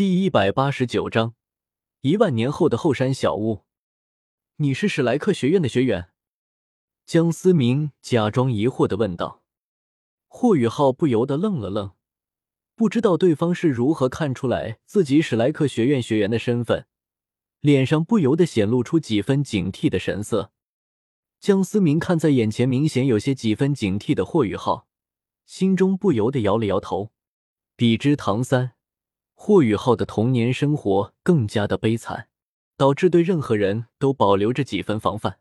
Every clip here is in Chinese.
第一百八十九章，一万年后的后山小屋。你是史莱克学院的学员？江思明假装疑惑的问道。霍雨浩不由得愣了愣，不知道对方是如何看出来自己史莱克学院学员的身份，脸上不由得显露出几分警惕的神色。江思明看在眼前，明显有些几分警惕的霍雨浩，心中不由得摇了摇头。比之唐三。霍雨浩的童年生活更加的悲惨，导致对任何人都保留着几分防范。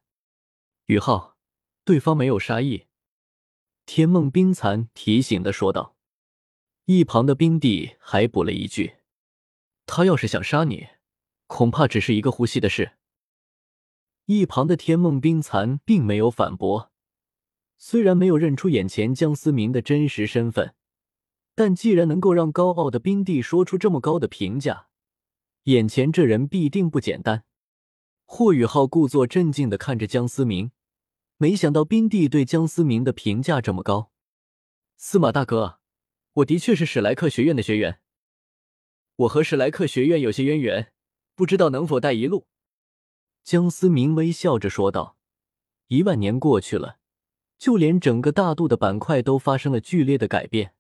雨浩，对方没有杀意。天梦冰蚕提醒的说道。一旁的冰帝还补了一句：“他要是想杀你，恐怕只是一个呼吸的事。”一旁的天梦冰蚕并没有反驳，虽然没有认出眼前江思明的真实身份。但既然能够让高傲的冰帝说出这么高的评价，眼前这人必定不简单。霍雨浩故作镇静的看着江思明，没想到冰帝对江思明的评价这么高。司马大哥，我的确是史莱克学院的学员，我和史莱克学院有些渊源，不知道能否带一路。江思明微笑着说道。一万年过去了，就连整个大陆的板块都发生了剧烈的改变。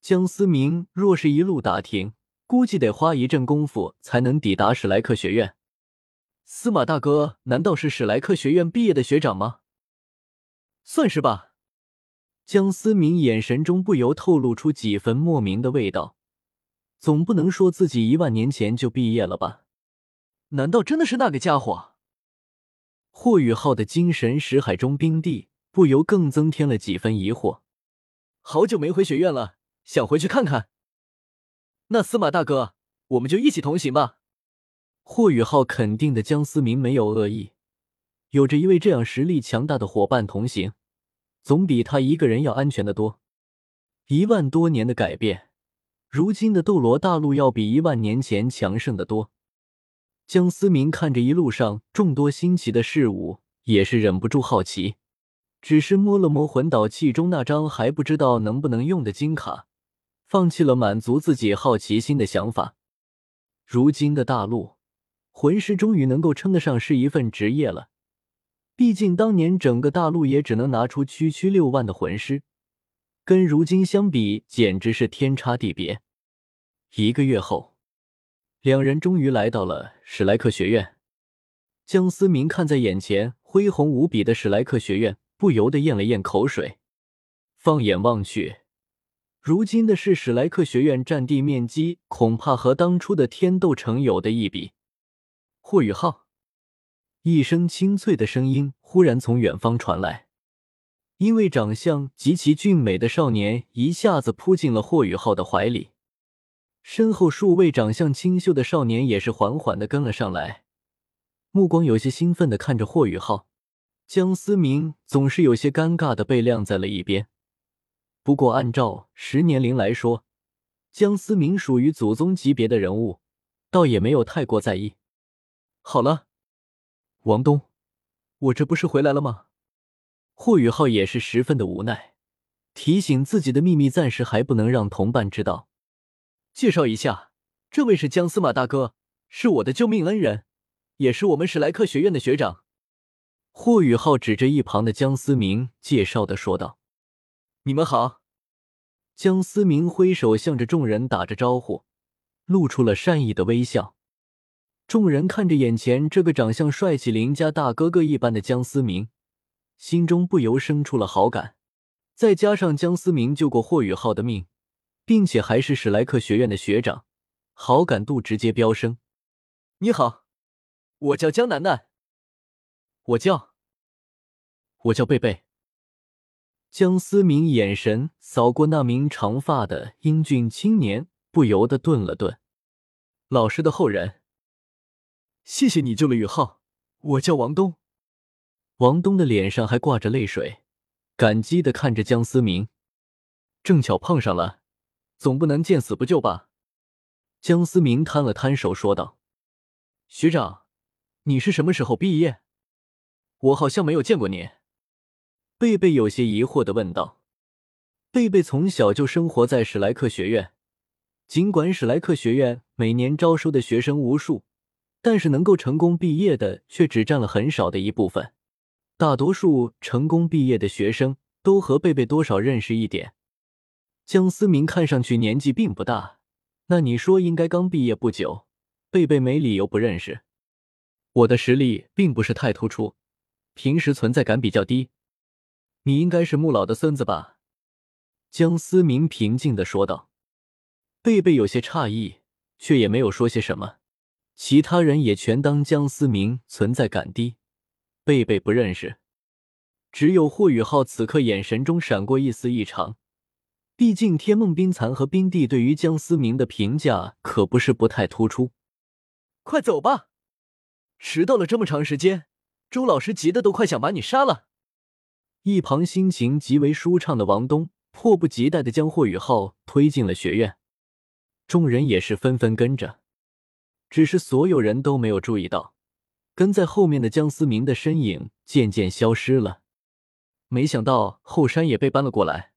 江思明若是一路打听，估计得花一阵功夫才能抵达史莱克学院。司马大哥，难道是史莱克学院毕业的学长吗？算是吧。江思明眼神中不由透露出几分莫名的味道。总不能说自己一万年前就毕业了吧？难道真的是那个家伙？霍雨浩的精神识海中冰帝不由更增添了几分疑惑。好久没回学院了。想回去看看，那司马大哥，我们就一起同行吧。霍雨浩肯定的江思明没有恶意，有着一位这样实力强大的伙伴同行，总比他一个人要安全的多。一万多年的改变，如今的斗罗大陆要比一万年前强盛的多。江思明看着一路上众多新奇的事物，也是忍不住好奇，只是摸了摸魂导器中那张还不知道能不能用的金卡。放弃了满足自己好奇心的想法。如今的大陆魂师终于能够称得上是一份职业了。毕竟当年整个大陆也只能拿出区区六万的魂师，跟如今相比简直是天差地别。一个月后，两人终于来到了史莱克学院。江思明看在眼前恢宏无比的史莱克学院，不由得咽了咽口水。放眼望去。如今的是史莱克学院占地面积，恐怕和当初的天斗城有的一比。霍雨浩，一声清脆的声音忽然从远方传来。因为长相极其俊美的少年一下子扑进了霍雨浩的怀里，身后数位长相清秀的少年也是缓缓的跟了上来，目光有些兴奋的看着霍雨浩。江思明总是有些尴尬的被晾在了一边。不过，按照十年龄来说，江思明属于祖宗级别的人物，倒也没有太过在意。好了，王东，我这不是回来了吗？霍雨浩也是十分的无奈，提醒自己的秘密暂时还不能让同伴知道。介绍一下，这位是江司马大哥，是我的救命恩人，也是我们史莱克学院的学长。霍雨浩指着一旁的江思明，介绍的说道。你们好，江思明挥手向着众人打着招呼，露出了善意的微笑。众人看着眼前这个长相帅气邻家大哥哥一般的江思明，心中不由生出了好感。再加上江思明救过霍雨浩的命，并且还是史莱克学院的学长，好感度直接飙升。你好，我叫江楠楠。我叫，我叫贝贝。江思明眼神扫过那名长发的英俊青年，不由得顿了顿。老师的后人，谢谢你救了宇浩。我叫王东。王东的脸上还挂着泪水，感激的看着江思明。正巧碰上了，总不能见死不救吧？江思明摊了摊手说道：“学长，你是什么时候毕业？我好像没有见过你。”贝贝有些疑惑的问道：“贝贝从小就生活在史莱克学院，尽管史莱克学院每年招收的学生无数，但是能够成功毕业的却只占了很少的一部分。大多数成功毕业的学生都和贝贝多少认识一点。江思明看上去年纪并不大，那你说应该刚毕业不久，贝贝没理由不认识。我的实力并不是太突出，平时存在感比较低。你应该是穆老的孙子吧？江思明平静的说道。贝贝有些诧异，却也没有说些什么。其他人也全当江思明存在感低，贝贝不认识。只有霍雨浩此刻眼神中闪过一丝异常。毕竟天梦冰蚕和冰帝对于江思明的评价可不是不太突出。快走吧，迟到了这么长时间，周老师急得都快想把你杀了。一旁心情极为舒畅的王东迫不及待的将霍雨浩推进了学院。众人也是纷纷跟着，只是所有人都没有注意到，跟在后面的江思明的身影渐渐消失了。没想到后山也被搬了过来。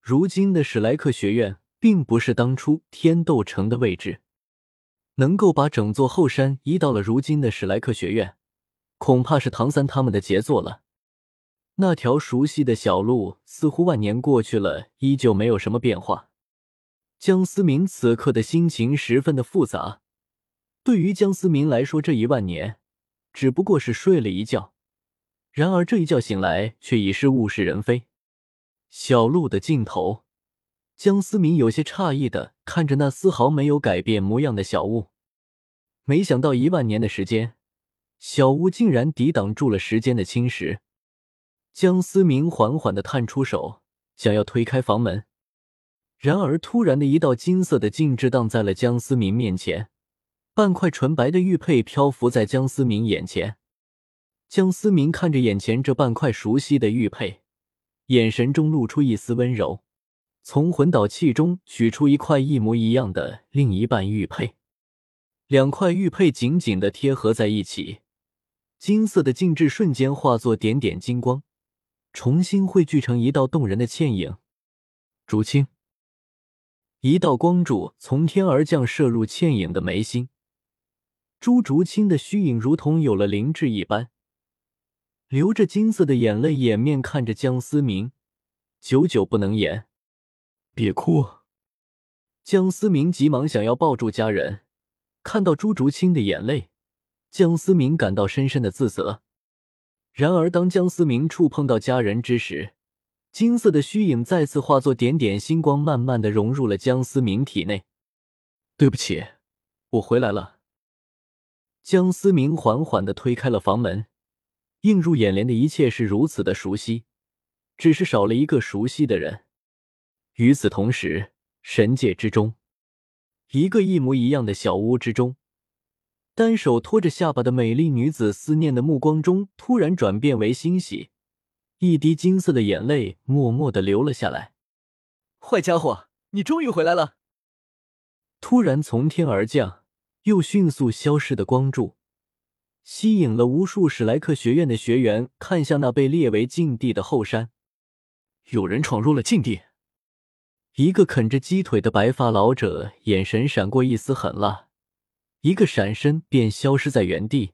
如今的史莱克学院并不是当初天斗城的位置，能够把整座后山移到了如今的史莱克学院，恐怕是唐三他们的杰作了。那条熟悉的小路似乎万年过去了，依旧没有什么变化。江思明此刻的心情十分的复杂。对于江思明来说，这一万年只不过是睡了一觉，然而这一觉醒来，却已是物是人非。小路的尽头，江思明有些诧异的看着那丝毫没有改变模样的小屋，没想到一万年的时间，小屋竟然抵挡住了时间的侵蚀。江思明缓缓的探出手，想要推开房门。然而，突然的一道金色的禁制挡在了江思明面前，半块纯白的玉佩漂浮在江思明眼前。江思明看着眼前这半块熟悉的玉佩，眼神中露出一丝温柔，从魂导器中取出一块一模一样的另一半玉佩，两块玉佩紧紧的贴合在一起，金色的禁制瞬间化作点点金光，重新汇聚成一道动人的倩影。竹青。一道光柱从天而降，射入倩影的眉心。朱竹清的虚影如同有了灵智一般，流着金色的眼泪，掩面看着江思明，久久不能言。别哭！江思明急忙想要抱住家人，看到朱竹清的眼泪，江思明感到深深的自责。然而，当江思明触碰到家人之时，金色的虚影再次化作点点星光，慢慢的融入了江思明体内。对不起，我回来了。江思明缓缓的推开了房门，映入眼帘的一切是如此的熟悉，只是少了一个熟悉的人。与此同时，神界之中，一个一模一样的小屋之中，单手托着下巴的美丽女子，思念的目光中突然转变为欣喜。一滴金色的眼泪默默的流了下来。坏家伙，你终于回来了！突然从天而降又迅速消失的光柱，吸引了无数史莱克学院的学员看向那被列为禁地的后山。有人闯入了禁地。一个啃着鸡腿的白发老者眼神闪过一丝狠辣，一个闪身便消失在原地。